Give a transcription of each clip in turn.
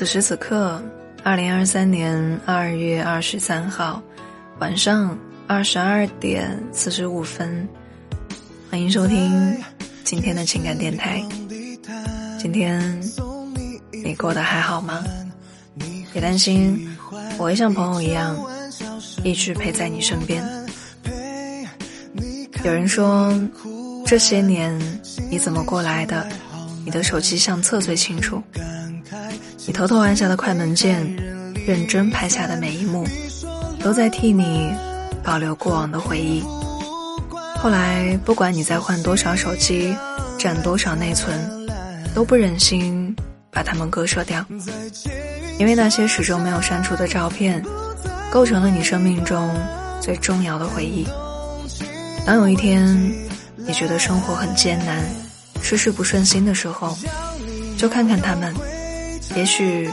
此时此刻，二零二三年二月二十三号晚上二十二点四十五分，欢迎收听今天的情感电台。今天你过得还好吗？别担心，我会像朋友一样，一直陪在你身边。有人说，这些年你怎么过来的？你的手机相册最清楚。你偷偷按下的快门键，认真拍下的每一幕，都在替你保留过往的回忆。后来，不管你再换多少手机，占多少内存，都不忍心把它们割舍掉，因为那些始终没有删除的照片，构成了你生命中最重要的回忆。当有一天，你觉得生活很艰难，事事不顺心的时候，就看看他们。也许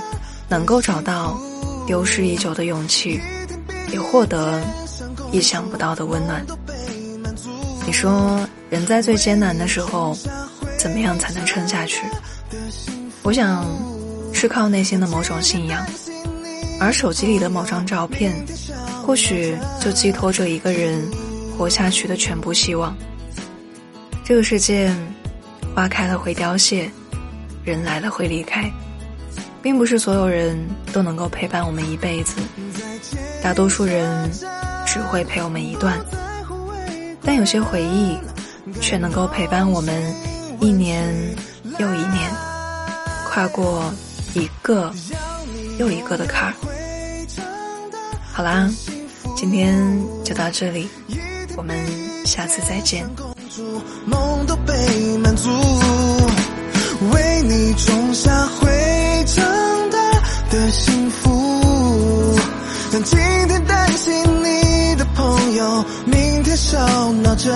能够找到丢失已久的勇气，也获得意想不到的温暖。你说，人在最艰难的时候，怎么样才能撑下去？我想，是靠内心的某种信仰，而手机里的某张照片，或许就寄托着一个人活下去的全部希望。这个世界，花开了会凋谢，人来了会离开。并不是所有人都能够陪伴我们一辈子，大多数人只会陪我们一段，但有些回忆却能够陪伴我们一年又一年，跨过一个又一个的坎儿。好啦，今天就到这里，我们下次再见。梦都被满足担心你的朋友明天笑闹着